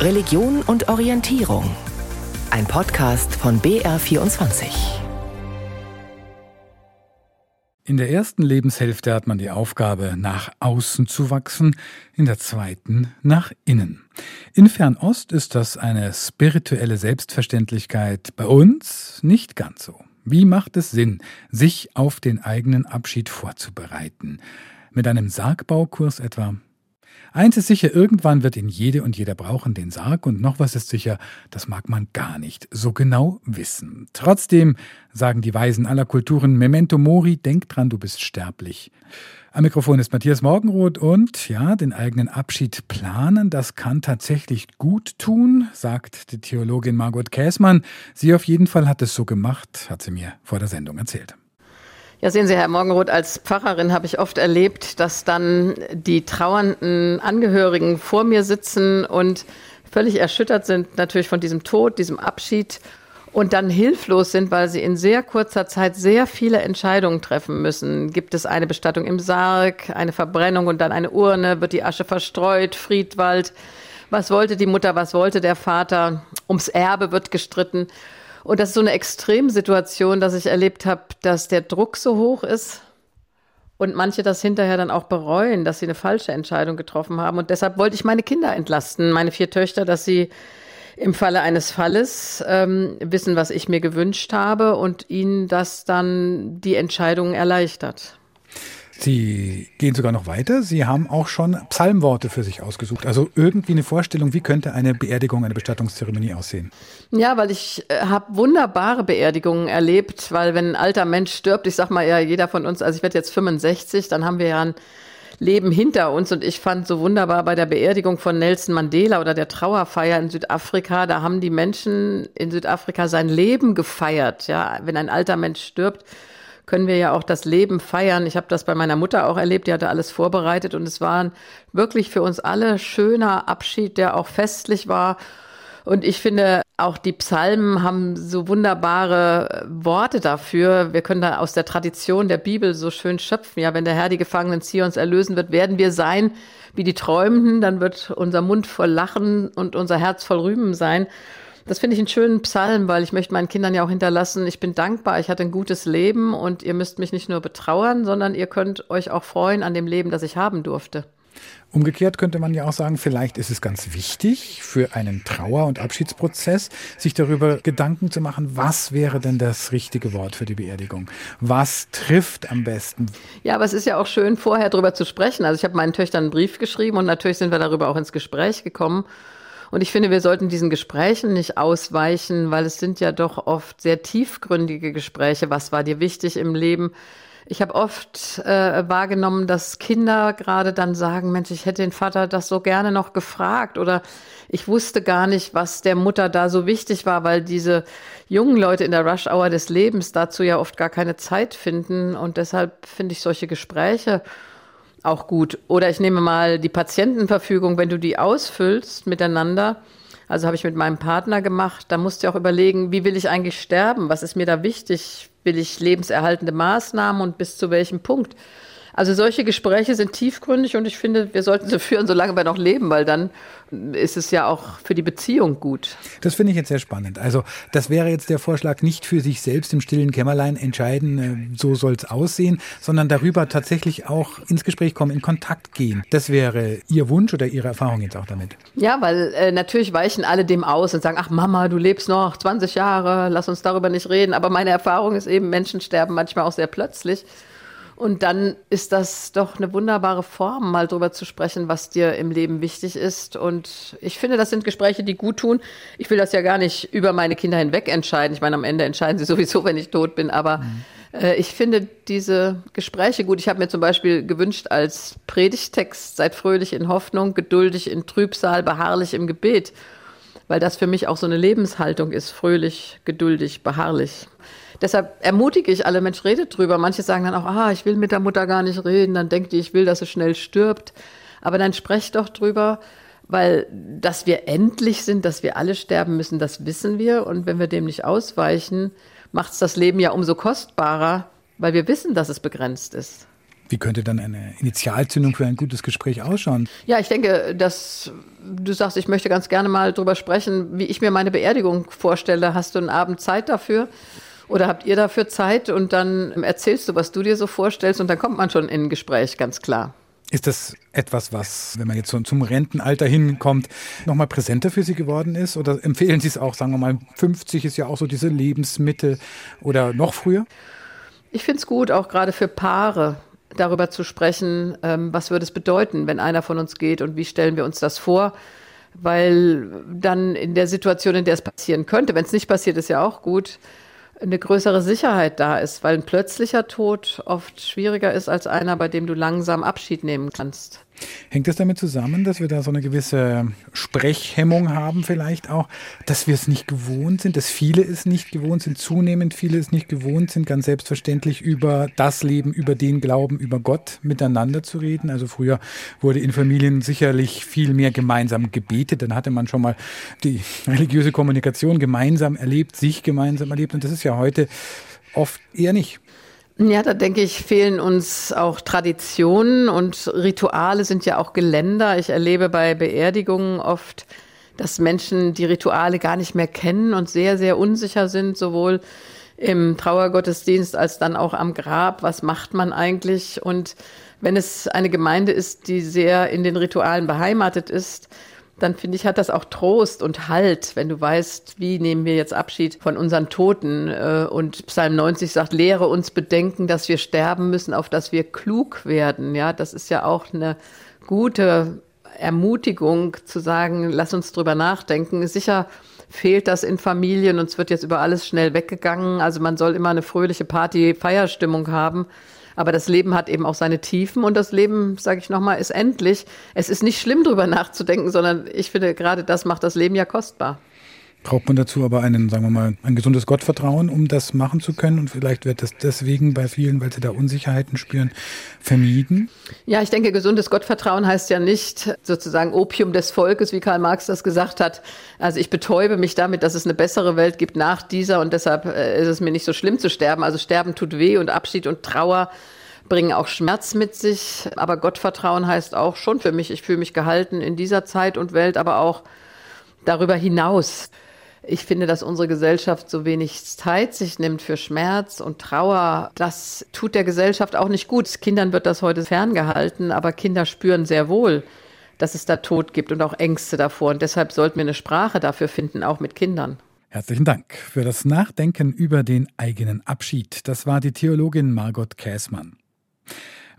Religion und Orientierung. Ein Podcast von BR24. In der ersten Lebenshälfte hat man die Aufgabe, nach außen zu wachsen, in der zweiten nach innen. In Fernost ist das eine spirituelle Selbstverständlichkeit, bei uns nicht ganz so. Wie macht es Sinn, sich auf den eigenen Abschied vorzubereiten? Mit einem Sargbaukurs etwa? Eins ist sicher, irgendwann wird ihn jede und jeder brauchen, den Sarg, und noch was ist sicher, das mag man gar nicht so genau wissen. Trotzdem sagen die Weisen aller Kulturen, Memento Mori, denk dran, du bist sterblich. Am Mikrofon ist Matthias Morgenroth und ja, den eigenen Abschied planen, das kann tatsächlich gut tun, sagt die Theologin Margot Käßmann. Sie auf jeden Fall hat es so gemacht, hat sie mir vor der Sendung erzählt. Ja, sehen Sie, Herr Morgenroth, als Pfarrerin habe ich oft erlebt, dass dann die trauernden Angehörigen vor mir sitzen und völlig erschüttert sind natürlich von diesem Tod, diesem Abschied und dann hilflos sind, weil sie in sehr kurzer Zeit sehr viele Entscheidungen treffen müssen. Gibt es eine Bestattung im Sarg, eine Verbrennung und dann eine Urne, wird die Asche verstreut, Friedwald, was wollte die Mutter, was wollte der Vater, ums Erbe wird gestritten. Und das ist so eine Extremsituation, dass ich erlebt habe, dass der Druck so hoch ist und manche das hinterher dann auch bereuen, dass sie eine falsche Entscheidung getroffen haben. Und deshalb wollte ich meine Kinder entlasten, meine vier Töchter, dass sie im Falle eines Falles ähm, wissen, was ich mir gewünscht habe und ihnen das dann die Entscheidung erleichtert. Sie gehen sogar noch weiter. Sie haben auch schon Psalmworte für sich ausgesucht. Also irgendwie eine Vorstellung, wie könnte eine Beerdigung, eine Bestattungszeremonie aussehen? Ja, weil ich äh, habe wunderbare Beerdigungen erlebt, weil wenn ein alter Mensch stirbt, ich sag mal ja, jeder von uns, also ich werde jetzt 65, dann haben wir ja ein Leben hinter uns und ich fand so wunderbar bei der Beerdigung von Nelson Mandela oder der Trauerfeier in Südafrika, da haben die Menschen in Südafrika sein Leben gefeiert, ja, wenn ein alter Mensch stirbt, können wir ja auch das Leben feiern. Ich habe das bei meiner Mutter auch erlebt, die hatte alles vorbereitet und es war wirklich für uns alle schöner Abschied, der auch festlich war. Und ich finde, auch die Psalmen haben so wunderbare Worte dafür. Wir können da aus der Tradition der Bibel so schön schöpfen. Ja, wenn der Herr die Gefangenen Zions erlösen wird, werden wir sein wie die Träumenden. Dann wird unser Mund voll Lachen und unser Herz voll Rühmen sein. Das finde ich einen schönen Psalm, weil ich möchte meinen Kindern ja auch hinterlassen, ich bin dankbar, ich hatte ein gutes Leben und ihr müsst mich nicht nur betrauern, sondern ihr könnt euch auch freuen an dem Leben, das ich haben durfte. Umgekehrt könnte man ja auch sagen, vielleicht ist es ganz wichtig für einen Trauer- und Abschiedsprozess, sich darüber Gedanken zu machen, was wäre denn das richtige Wort für die Beerdigung? Was trifft am besten? Ja, aber es ist ja auch schön, vorher darüber zu sprechen. Also ich habe meinen Töchtern einen Brief geschrieben und natürlich sind wir darüber auch ins Gespräch gekommen. Und ich finde, wir sollten diesen Gesprächen nicht ausweichen, weil es sind ja doch oft sehr tiefgründige Gespräche. Was war dir wichtig im Leben? Ich habe oft äh, wahrgenommen, dass Kinder gerade dann sagen, Mensch, ich hätte den Vater das so gerne noch gefragt oder ich wusste gar nicht, was der Mutter da so wichtig war, weil diese jungen Leute in der Rush Hour des Lebens dazu ja oft gar keine Zeit finden und deshalb finde ich solche Gespräche auch gut. Oder ich nehme mal die Patientenverfügung, wenn du die ausfüllst miteinander. Also habe ich mit meinem Partner gemacht. Da musst du auch überlegen, wie will ich eigentlich sterben? Was ist mir da wichtig? Will ich lebenserhaltende Maßnahmen und bis zu welchem Punkt? Also solche Gespräche sind tiefgründig und ich finde, wir sollten sie führen, solange wir noch leben, weil dann ist es ja auch für die Beziehung gut. Das finde ich jetzt sehr spannend. Also das wäre jetzt der Vorschlag, nicht für sich selbst im stillen Kämmerlein entscheiden, äh, so soll es aussehen, sondern darüber tatsächlich auch ins Gespräch kommen, in Kontakt gehen. Das wäre Ihr Wunsch oder Ihre Erfahrung jetzt auch damit? Ja, weil äh, natürlich weichen alle dem aus und sagen, ach Mama, du lebst noch 20 Jahre, lass uns darüber nicht reden. Aber meine Erfahrung ist eben, Menschen sterben manchmal auch sehr plötzlich. Und dann ist das doch eine wunderbare Form, mal drüber zu sprechen, was dir im Leben wichtig ist. Und ich finde, das sind Gespräche, die gut tun. Ich will das ja gar nicht über meine Kinder hinweg entscheiden. Ich meine, am Ende entscheiden sie sowieso, wenn ich tot bin. Aber mhm. äh, ich finde diese Gespräche gut. Ich habe mir zum Beispiel gewünscht als Predigtext, seid fröhlich in Hoffnung, geduldig in Trübsal, beharrlich im Gebet. Weil das für mich auch so eine Lebenshaltung ist. Fröhlich, geduldig, beharrlich. Deshalb ermutige ich alle, Mensch, redet drüber. Manche sagen dann auch, ah, ich will mit der Mutter gar nicht reden, dann denkt die, ich will, dass sie schnell stirbt. Aber dann sprecht doch drüber, weil dass wir endlich sind, dass wir alle sterben müssen, das wissen wir. Und wenn wir dem nicht ausweichen, macht es das Leben ja umso kostbarer, weil wir wissen, dass es begrenzt ist. Wie könnte dann eine Initialzündung für ein gutes Gespräch ausschauen? Ja, ich denke, dass du sagst, ich möchte ganz gerne mal drüber sprechen, wie ich mir meine Beerdigung vorstelle. Hast du einen Abend Zeit dafür? Oder habt ihr dafür Zeit und dann erzählst du, was du dir so vorstellst und dann kommt man schon in ein Gespräch, ganz klar. Ist das etwas, was, wenn man jetzt so zum Rentenalter hinkommt, nochmal präsenter für Sie geworden ist? Oder empfehlen Sie es auch, sagen wir mal, 50 ist ja auch so diese Lebensmittel oder noch früher? Ich finde es gut, auch gerade für Paare darüber zu sprechen, ähm, was würde es bedeuten, wenn einer von uns geht und wie stellen wir uns das vor. Weil dann in der Situation, in der es passieren könnte, wenn es nicht passiert, ist ja auch gut, eine größere Sicherheit da ist, weil ein plötzlicher Tod oft schwieriger ist als einer, bei dem du langsam Abschied nehmen kannst. Hängt das damit zusammen, dass wir da so eine gewisse Sprechhemmung haben vielleicht auch, dass wir es nicht gewohnt sind, dass viele es nicht gewohnt sind, zunehmend viele es nicht gewohnt sind, ganz selbstverständlich über das Leben, über den Glauben, über Gott miteinander zu reden. Also früher wurde in Familien sicherlich viel mehr gemeinsam gebetet, dann hatte man schon mal die religiöse Kommunikation gemeinsam erlebt, sich gemeinsam erlebt und das ist ja heute oft eher nicht. Ja, da denke ich, fehlen uns auch Traditionen und Rituale sind ja auch Geländer. Ich erlebe bei Beerdigungen oft, dass Menschen die Rituale gar nicht mehr kennen und sehr, sehr unsicher sind, sowohl im Trauergottesdienst als dann auch am Grab. Was macht man eigentlich? Und wenn es eine Gemeinde ist, die sehr in den Ritualen beheimatet ist, dann finde ich, hat das auch Trost und Halt, wenn du weißt, wie nehmen wir jetzt Abschied von unseren Toten. Äh, und Psalm 90 sagt, lehre uns bedenken, dass wir sterben müssen, auf dass wir klug werden. Ja, das ist ja auch eine gute Ermutigung zu sagen, lass uns drüber nachdenken. Sicher fehlt das in Familien und es wird jetzt über alles schnell weggegangen. Also man soll immer eine fröhliche Party-Feierstimmung haben. Aber das Leben hat eben auch seine Tiefen und das Leben, sage ich nochmal, ist endlich. Es ist nicht schlimm, drüber nachzudenken, sondern ich finde, gerade das macht das Leben ja kostbar. Braucht man dazu aber einen, sagen wir mal, ein gesundes Gottvertrauen, um das machen zu können? Und vielleicht wird das deswegen bei vielen, weil sie da Unsicherheiten spüren, vermieden? Ja, ich denke, gesundes Gottvertrauen heißt ja nicht sozusagen Opium des Volkes, wie Karl Marx das gesagt hat. Also ich betäube mich damit, dass es eine bessere Welt gibt nach dieser und deshalb äh, ist es mir nicht so schlimm zu sterben. Also Sterben tut weh und Abschied und Trauer bringen auch Schmerz mit sich. Aber Gottvertrauen heißt auch schon für mich, ich fühle mich gehalten in dieser Zeit und Welt, aber auch darüber hinaus. Ich finde, dass unsere Gesellschaft so wenig Zeit sich nimmt für Schmerz und Trauer. Das tut der Gesellschaft auch nicht gut. Kindern wird das heute ferngehalten, aber Kinder spüren sehr wohl, dass es da Tod gibt und auch Ängste davor. Und deshalb sollten wir eine Sprache dafür finden, auch mit Kindern. Herzlichen Dank für das Nachdenken über den eigenen Abschied. Das war die Theologin Margot Käßmann.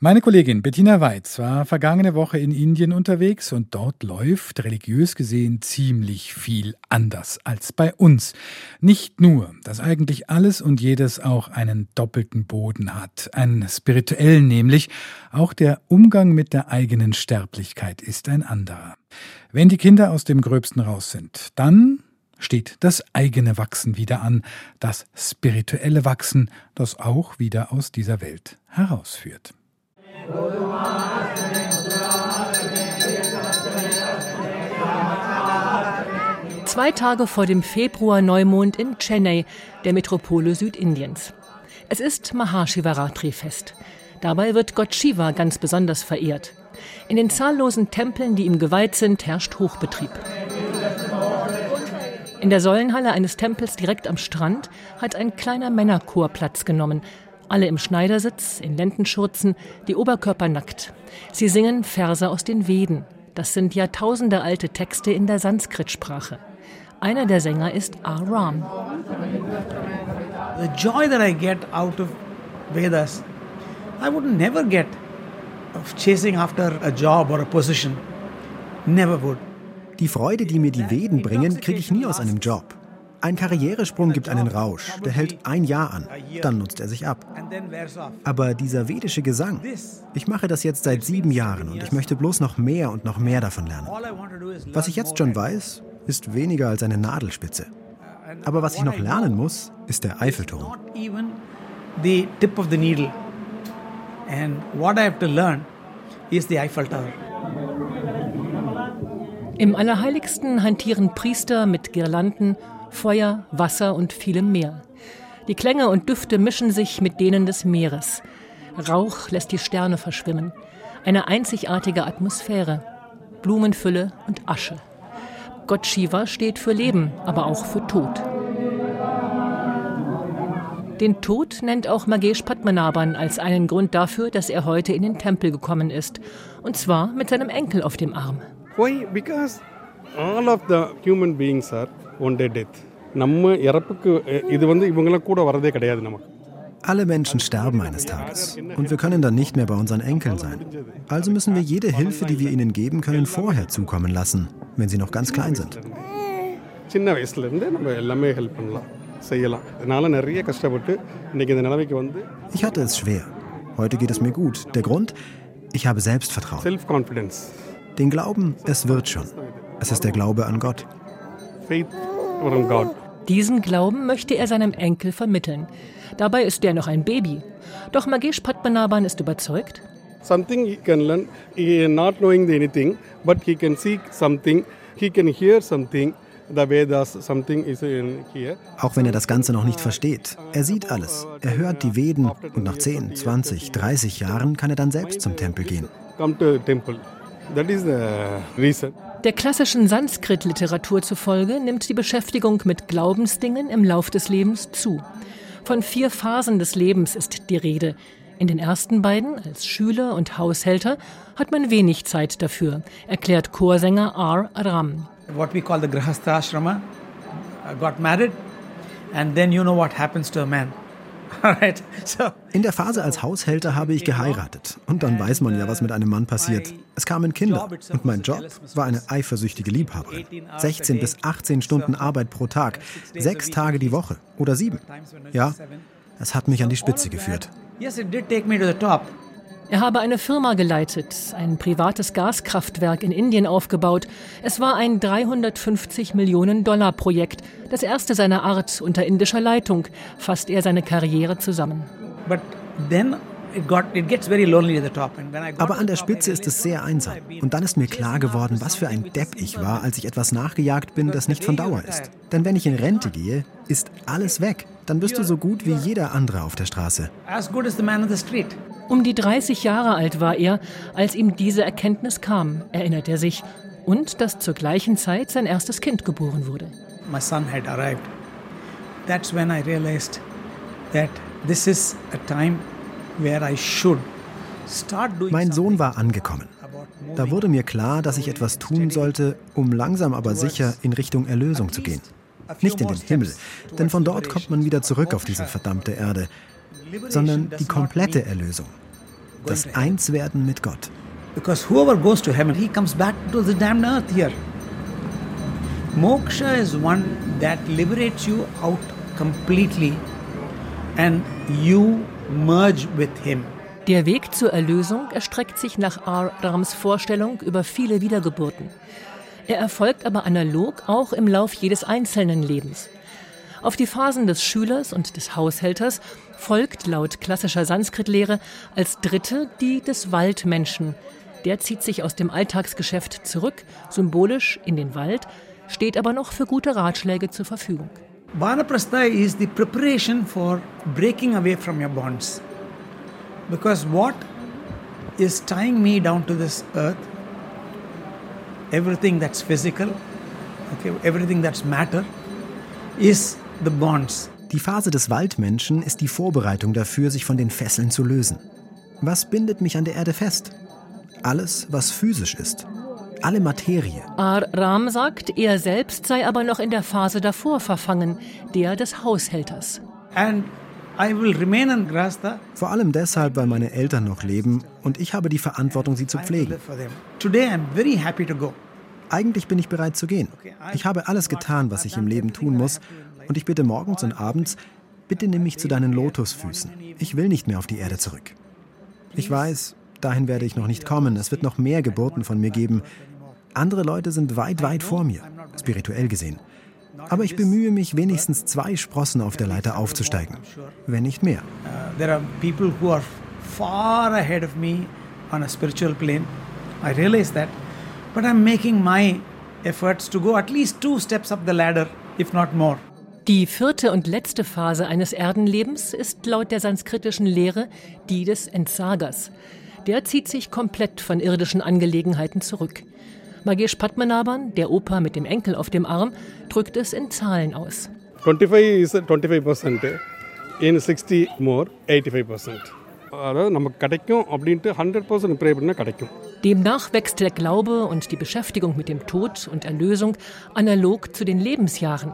Meine Kollegin Bettina Weitz war vergangene Woche in Indien unterwegs und dort läuft religiös gesehen ziemlich viel anders als bei uns. Nicht nur, dass eigentlich alles und jedes auch einen doppelten Boden hat, einen spirituellen nämlich, auch der Umgang mit der eigenen Sterblichkeit ist ein anderer. Wenn die Kinder aus dem Gröbsten raus sind, dann steht das eigene Wachsen wieder an, das spirituelle Wachsen, das auch wieder aus dieser Welt herausführt. Zwei Tage vor dem Februar-Neumond in Chennai, der Metropole Südindiens. Es ist Mahashivaratri-Fest. Dabei wird Gott Shiva ganz besonders verehrt. In den zahllosen Tempeln, die ihm geweiht sind, herrscht Hochbetrieb. In der Säulenhalle eines Tempels direkt am Strand hat ein kleiner Männerchor Platz genommen, alle im Schneidersitz, in Lendenschurzen, die Oberkörper nackt. Sie singen Verse aus den Veden. Das sind Jahrtausende alte Texte in der Sanskrit-Sprache. Einer der Sänger ist R. Ram. The joy that I get out of Vedas, I would never get of chasing after a job or a position. Never would. Die Freude, die mir die Veden bringen, kriege ich nie aus einem Job. Ein Karrieresprung gibt einen Rausch, der hält ein Jahr an, dann nutzt er sich ab. Aber dieser vedische Gesang, ich mache das jetzt seit sieben Jahren und ich möchte bloß noch mehr und noch mehr davon lernen. Was ich jetzt schon weiß, ist weniger als eine Nadelspitze. Aber was ich noch lernen muss, ist der Eiffelturm. And what I have to learn is the Eiffel Tower. Im Allerheiligsten hantieren Priester mit Girlanden Feuer, Wasser und vielem mehr. Die Klänge und Düfte mischen sich mit denen des Meeres. Rauch lässt die Sterne verschwimmen. Eine einzigartige Atmosphäre. Blumenfülle und Asche. Gott Shiva steht für Leben, aber auch für Tod. Den Tod nennt auch Magesh Padmanabhan als einen Grund dafür, dass er heute in den Tempel gekommen ist. Und zwar mit seinem Enkel auf dem Arm. Why? Because all of the human beings are one day death. நம்ம இறப்புக்கு இது வந்து இவங்கெல்லாம் கூட வரதே கிடையாது நமக்கு alle Menschen sterben eines Tages und wir können dann nicht mehr bei unseren Enkeln sein. Also müssen wir jede Hilfe, die wir ihnen geben können, vorher zukommen lassen, wenn sie noch ganz klein sind. Ich hatte es schwer. Heute geht es mir gut. Der Grund? Ich habe Selbstvertrauen. Den Glauben, es wird schon. Es ist der Glaube an Gott. Diesen Glauben möchte er seinem Enkel vermitteln. Dabei ist er noch ein Baby. Doch Magesh Padmanabhan ist überzeugt. Something he can learn, he not knowing anything, but he can see something, he can hear something. Auch wenn er das Ganze noch nicht versteht. Er sieht alles. Er hört die Veden und nach 10, 20, 30 Jahren kann er dann selbst zum Tempel gehen. Der klassischen Sanskrit-Literatur zufolge nimmt die Beschäftigung mit Glaubensdingen im Lauf des Lebens zu. Von vier Phasen des Lebens ist die Rede. In den ersten beiden, als Schüler und Haushälter, hat man wenig Zeit dafür, erklärt Chorsänger R. Ram. What we call the Grahastha Ashrama, I got married, and then you know what happens to a man. In der Phase als Haushälter habe ich geheiratet. Und dann weiß man ja, was mit einem Mann passiert. Es kamen Kinder. Und mein Job war eine eifersüchtige Liebhaberin. 16 bis 18 Stunden Arbeit pro Tag. Sechs Tage die Woche. Oder sieben. Ja, es hat mich an die Spitze geführt. Er habe eine Firma geleitet, ein privates Gaskraftwerk in Indien aufgebaut. Es war ein 350 Millionen Dollar Projekt, das erste seiner Art unter indischer Leitung, fasst er seine Karriere zusammen. Aber an der Spitze ist es sehr einsam. Und dann ist mir klar geworden, was für ein Depp ich war, als ich etwas nachgejagt bin, das nicht von Dauer ist. Denn wenn ich in Rente gehe, ist alles weg. Dann bist du so gut wie jeder andere auf der Straße. As good as the man on the street. Um die 30 Jahre alt war er, als ihm diese Erkenntnis kam, erinnert er sich, und dass zur gleichen Zeit sein erstes Kind geboren wurde. My son had arrived. That's when I realized that this is a time where I should mein Sohn war angekommen. Da wurde mir klar, dass ich etwas tun sollte, um langsam aber sicher in Richtung Erlösung zu gehen. Nicht in den Himmel, denn von dort kommt man wieder zurück auf diese verdammte Erde, sondern die komplette Erlösung das Einswerden mit Gott. Because whoever goes to heaven, he comes back to the damned earth here. Moksha is one that liberates you out completely and you merge with him. Der Weg zur Erlösung erstreckt sich nach R. Rams Vorstellung über viele Wiedergeburten. Er erfolgt aber analog auch im Lauf jedes einzelnen Lebens. Auf die Phasen des Schülers und des Haushälters folgt laut klassischer Sanskrit-Lehre als dritte die des Waldmenschen. Der zieht sich aus dem Alltagsgeschäft zurück, symbolisch in den Wald, steht aber noch für gute Ratschläge zur Verfügung. Vanaprastha is the preparation for breaking away from your bonds. Because what is tying me down to this earth, everything that's physical, okay, everything that's matter, is the bonds. Die Phase des Waldmenschen ist die Vorbereitung dafür, sich von den Fesseln zu lösen. Was bindet mich an der Erde fest? Alles, was physisch ist. Alle Materie. Ar-Ram sagt, er selbst sei aber noch in der Phase davor verfangen, der des Haushälters. And I will remain in Grasta. Vor allem deshalb, weil meine Eltern noch leben und ich habe die Verantwortung, sie zu pflegen. Today I'm very happy to go. Eigentlich bin ich bereit zu gehen. Ich habe alles getan, was ich im Leben tun muss und ich bitte morgens und abends, bitte nimm mich zu deinen Lotusfüßen. Ich will nicht mehr auf die Erde zurück. Ich weiß, dahin werde ich noch nicht kommen. Es wird noch mehr Geburten von mir geben. Andere Leute sind weit, weit vor mir, spirituell gesehen. Aber ich bemühe mich, wenigstens zwei Sprossen auf der Leiter aufzusteigen, wenn nicht mehr. Uh, there are people who are far ahead of me on a spiritual plane. I realize that But I'm making my efforts to go at least two steps up the ladder, if not more. Die vierte und letzte Phase eines Erdenlebens ist laut der sanskritischen Lehre die des Entsagers. Der zieht sich komplett von irdischen Angelegenheiten zurück. Magesh Padmanabhan, der Opa mit dem Enkel auf dem Arm, drückt es in Zahlen aus. 25 is 25%. In 60 more, 85%. அதாவது நமக்கு கிடைக்கும் அப்படின்ட்டு hundred percent pray பண்ணால் கிடைக்கும் Demnach wächst der Glaube und die Beschäftigung mit dem Tod und Erlösung analog zu den Lebensjahren.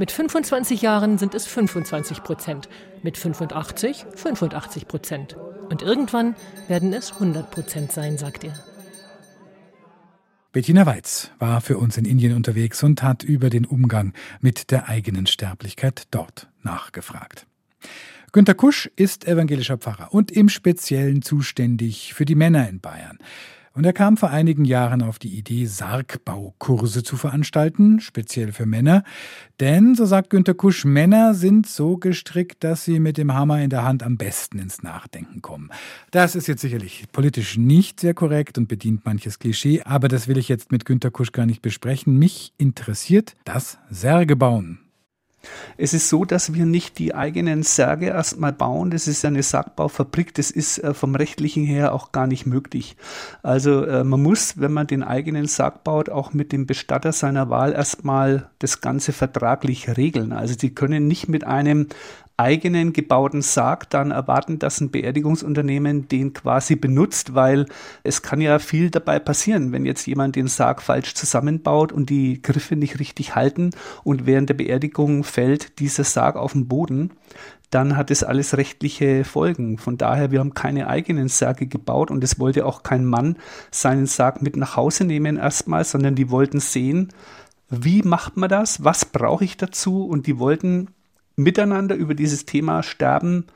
Mit 25 Jahren sind es 25 Prozent, mit 85 85 Prozent. Und irgendwann werden es 100 Prozent sein, sagt er. Bettina Weiz war für uns in Indien unterwegs und hat über den Umgang mit der eigenen Sterblichkeit dort nachgefragt. Günter Kusch ist evangelischer Pfarrer und im Speziellen zuständig für die Männer in Bayern. Und er kam vor einigen Jahren auf die Idee, Sargbaukurse zu veranstalten, speziell für Männer. Denn, so sagt Günter Kusch, Männer sind so gestrickt, dass sie mit dem Hammer in der Hand am besten ins Nachdenken kommen. Das ist jetzt sicherlich politisch nicht sehr korrekt und bedient manches Klischee, aber das will ich jetzt mit Günter Kusch gar nicht besprechen. Mich interessiert das Särgebauen. Es ist so, dass wir nicht die eigenen Särge erstmal bauen. Das ist eine Sargbaufabrik. Das ist äh, vom rechtlichen her auch gar nicht möglich. Also äh, man muss, wenn man den eigenen Sarg baut, auch mit dem Bestatter seiner Wahl erstmal das Ganze vertraglich regeln. Also sie können nicht mit einem eigenen gebauten Sarg dann erwarten, dass ein Beerdigungsunternehmen den quasi benutzt, weil es kann ja viel dabei passieren, wenn jetzt jemand den Sarg falsch zusammenbaut und die Griffe nicht richtig halten und während der Beerdigung fällt dieser Sarg auf den Boden, dann hat es alles rechtliche Folgen. Von daher, wir haben keine eigenen Särge gebaut und es wollte auch kein Mann seinen Sarg mit nach Hause nehmen erstmal, sondern die wollten sehen, wie macht man das? Was brauche ich dazu? Und die wollten miteinander über dieses Thema Sterben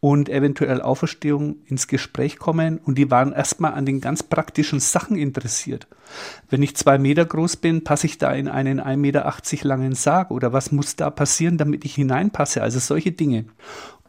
und eventuell Auferstehung ins Gespräch kommen und die waren erstmal an den ganz praktischen Sachen interessiert. Wenn ich zwei Meter groß bin, passe ich da in einen 1,80 Meter langen Sarg oder was muss da passieren, damit ich hineinpasse? Also solche Dinge.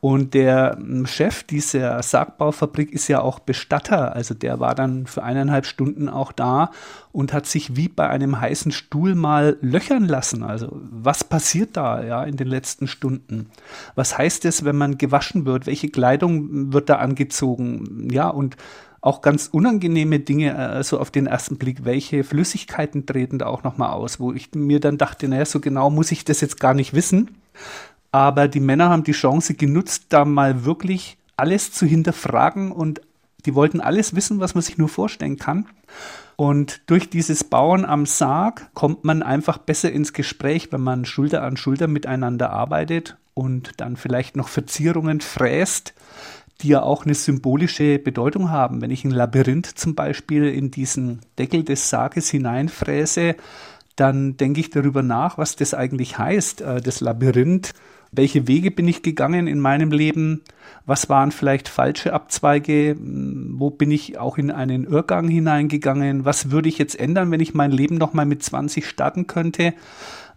Und der hm, Chef dieser Sargbaufabrik ist ja auch Bestatter. Also der war dann für eineinhalb Stunden auch da und hat sich wie bei einem heißen Stuhl mal löchern lassen. Also was passiert da ja in den letzten Stunden? Was heißt es, wenn man gewaschen wird? Welche Kleidung wird da angezogen? Ja, und auch ganz unangenehme Dinge, also auf den ersten Blick, welche Flüssigkeiten treten da auch nochmal aus, wo ich mir dann dachte, naja, so genau muss ich das jetzt gar nicht wissen. Aber die Männer haben die Chance genutzt, da mal wirklich alles zu hinterfragen und die wollten alles wissen, was man sich nur vorstellen kann. Und durch dieses Bauen am Sarg kommt man einfach besser ins Gespräch, wenn man Schulter an Schulter miteinander arbeitet und dann vielleicht noch Verzierungen fräst, die ja auch eine symbolische Bedeutung haben. Wenn ich ein Labyrinth zum Beispiel in diesen Deckel des Sarges hineinfräse, dann denke ich darüber nach, was das eigentlich heißt, äh, das Labyrinth welche Wege bin ich gegangen in meinem Leben, was waren vielleicht falsche Abzweige, hm, wo bin ich auch in einen Irrgang hineingegangen, was würde ich jetzt ändern, wenn ich mein Leben nochmal mit 20 starten könnte.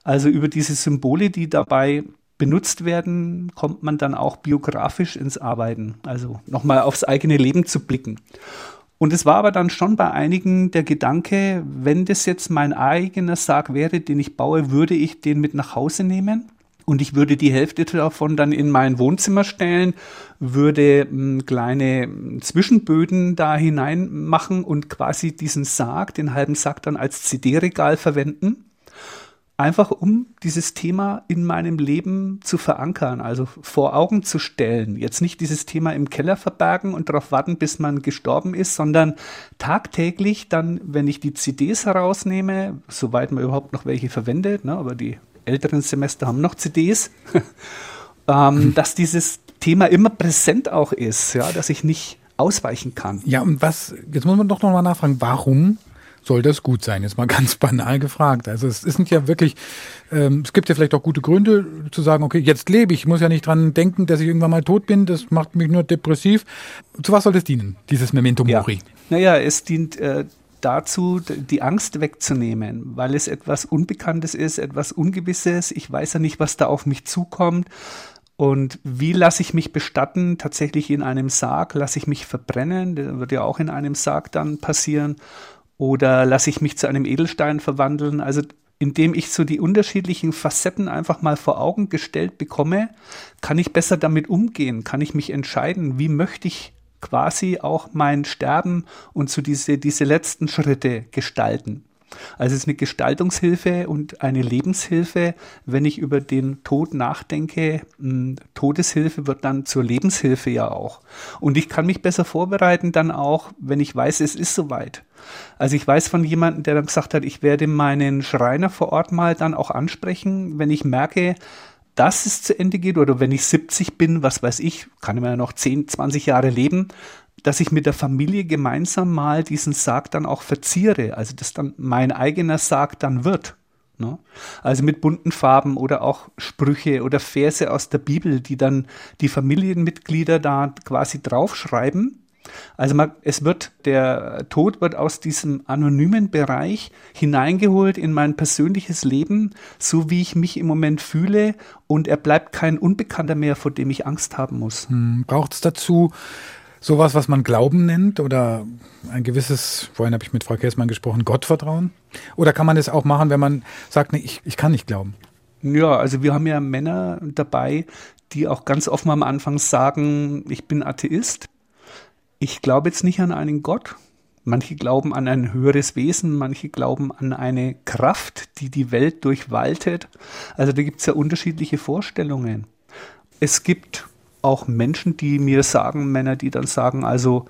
Also über diese Symbole, die dabei benutzt werden, kommt man dann auch biografisch ins Arbeiten, also nochmal aufs eigene Leben zu blicken. Und es war aber dann schon bei einigen der Gedanke, wenn das jetzt mein eigener Sarg wäre, den ich baue, würde ich den mit nach Hause nehmen? Und ich würde die Hälfte davon dann in mein Wohnzimmer stellen, würde hm, kleine hm, Zwischenböden da hinein machen und quasi diesen Sarg, den halben Sarg dann als CD-Regal verwenden. Einfach um dieses Thema in meinem Leben zu verankern, also vor Augen zu stellen. Jetzt nicht dieses Thema im Keller verbergen und darauf warten, bis man gestorben ist, sondern tagtäglich dann, wenn ich die CDs herausnehme, soweit man überhaupt noch welche verwendet, ne, aber die älteren Semester haben noch CDs, ähm, dass dieses Thema immer präsent auch ist, ja, dass ich nicht ausweichen kann. Ja, und was, jetzt muss man doch nochmal nachfragen, warum soll das gut sein? Jetzt mal ganz banal gefragt. Also es sind ja wirklich, ähm, es gibt ja vielleicht auch gute Gründe zu sagen, okay, jetzt lebe ich, ich muss ja nicht dran denken, dass ich irgendwann mal tot bin, das macht mich nur depressiv. Zu was soll das dienen, dieses Memento Mori? Ja. Naja, es dient äh, dazu, die Angst wegzunehmen, weil es etwas Unbekanntes ist, etwas Ungewisses. Ich weiß ja nicht, was da auf mich zukommt. Und wie lasse ich mich bestatten? Tatsächlich in einem Sarg? Lasse ich mich verbrennen? Das wird ja auch in einem Sarg dann passieren. Oder lasse ich mich zu einem Edelstein verwandeln? Also indem ich so die unterschiedlichen Facetten einfach mal vor Augen gestellt bekomme, kann ich besser damit umgehen, kann ich mich entscheiden, wie möchte ich quasi auch mein Sterben und so diese, diese letzten Schritte gestalten. Also es ist eine Gestaltungshilfe und eine Lebenshilfe, wenn ich über den Tod nachdenke. Hm, Todeshilfe wird dann zur Lebenshilfe ja auch. Und ich kann mich besser vorbereiten dann auch, wenn ich weiß, es ist soweit. Also ich weiß von jemandem, der dann gesagt hat, ich werde meinen Schreiner vor Ort mal dann auch ansprechen, wenn ich merke, dass es zu Ende geht oder wenn ich 70 bin, was weiß ich, kann ich ja noch 10, 20 Jahre leben, dass ich mit der Familie gemeinsam mal diesen Sarg dann auch verziere, also dass dann mein eigener Sarg dann wird. Ne? Also mit bunten Farben oder auch Sprüche oder Verse aus der Bibel, die dann die Familienmitglieder da quasi draufschreiben also man, es wird, der Tod wird aus diesem anonymen Bereich hineingeholt in mein persönliches Leben, so wie ich mich im Moment fühle und er bleibt kein Unbekannter mehr, vor dem ich Angst haben muss. Hm, Braucht es dazu sowas, was man Glauben nennt oder ein gewisses, vorhin habe ich mit Frau Käßmann gesprochen, Gottvertrauen? Oder kann man das auch machen, wenn man sagt, nee, ich, ich kann nicht glauben? Ja, also wir haben ja Männer dabei, die auch ganz offen am Anfang sagen, ich bin Atheist ich glaube jetzt nicht an einen Gott. Manche glauben an ein höheres Wesen, manche glauben an eine Kraft, die die Welt durchwaltet. Also da gibt es ja unterschiedliche Vorstellungen. Es gibt auch Menschen, die mir sagen, Männer, die dann sagen, also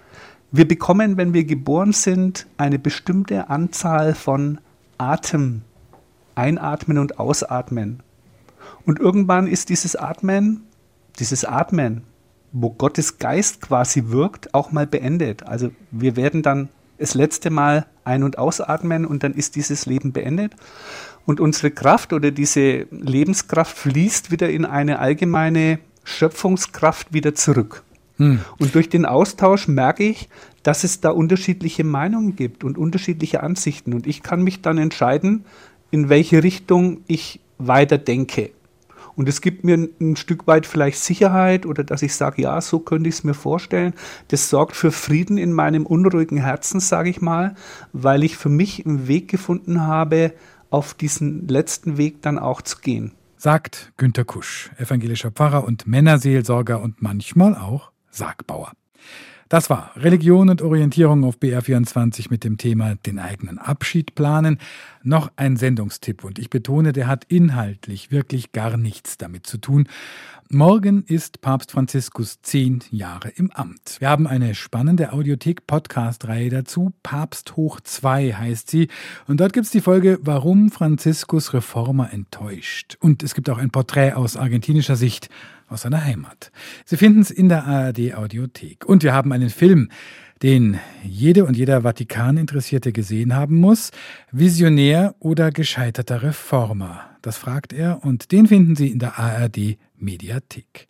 wir bekommen, wenn wir geboren sind, eine bestimmte Anzahl von Atem, einatmen und ausatmen. Und irgendwann ist dieses Atmen, dieses Atmen, wo Gottes Geist quasi wirkt, auch mal beendet. Also wir werden dann das letzte Mal ein- und ausatmen und dann ist dieses Leben beendet. Und unsere Kraft oder diese Lebenskraft fließt wieder in eine allgemeine Schöpfungskraft wieder zurück. Hm. Und durch den Austausch merke ich, dass es da unterschiedliche Meinungen gibt und unterschiedliche Ansichten. Und ich kann mich dann entscheiden, in welche Richtung ich weiter denke. Und es gibt mir ein Stück weit vielleicht Sicherheit oder dass ich sage, ja, so könnte ich es mir vorstellen. Das sorgt für Frieden in meinem unruhigen Herzen, sage ich mal, weil ich für mich einen Weg gefunden habe, auf diesen letzten Weg dann auch zu gehen. Sagt Günter Kusch, evangelischer Pfarrer und Männerseelsorger und manchmal auch Sargbauer. Das war Religion und Orientierung auf BR24 mit dem Thema den eigenen Abschied planen. Noch ein Sendungstipp und ich betone, der hat inhaltlich wirklich gar nichts damit zu tun. Morgen ist Papst Franziskus zehn Jahre im Amt. Wir haben eine spannende Audiothek-Podcast-Reihe dazu. Papst hoch zwei heißt sie. Und dort gibt es die Folge Warum Franziskus Reformer enttäuscht. Und es gibt auch ein Porträt aus argentinischer Sicht aus seiner Heimat. Sie finden es in der ARD Audiothek. Und wir haben einen Film, den jede und jeder Vatikan-Interessierte gesehen haben muss. Visionär oder gescheiterter Reformer? Das fragt er und den finden Sie in der ARD Mediathek.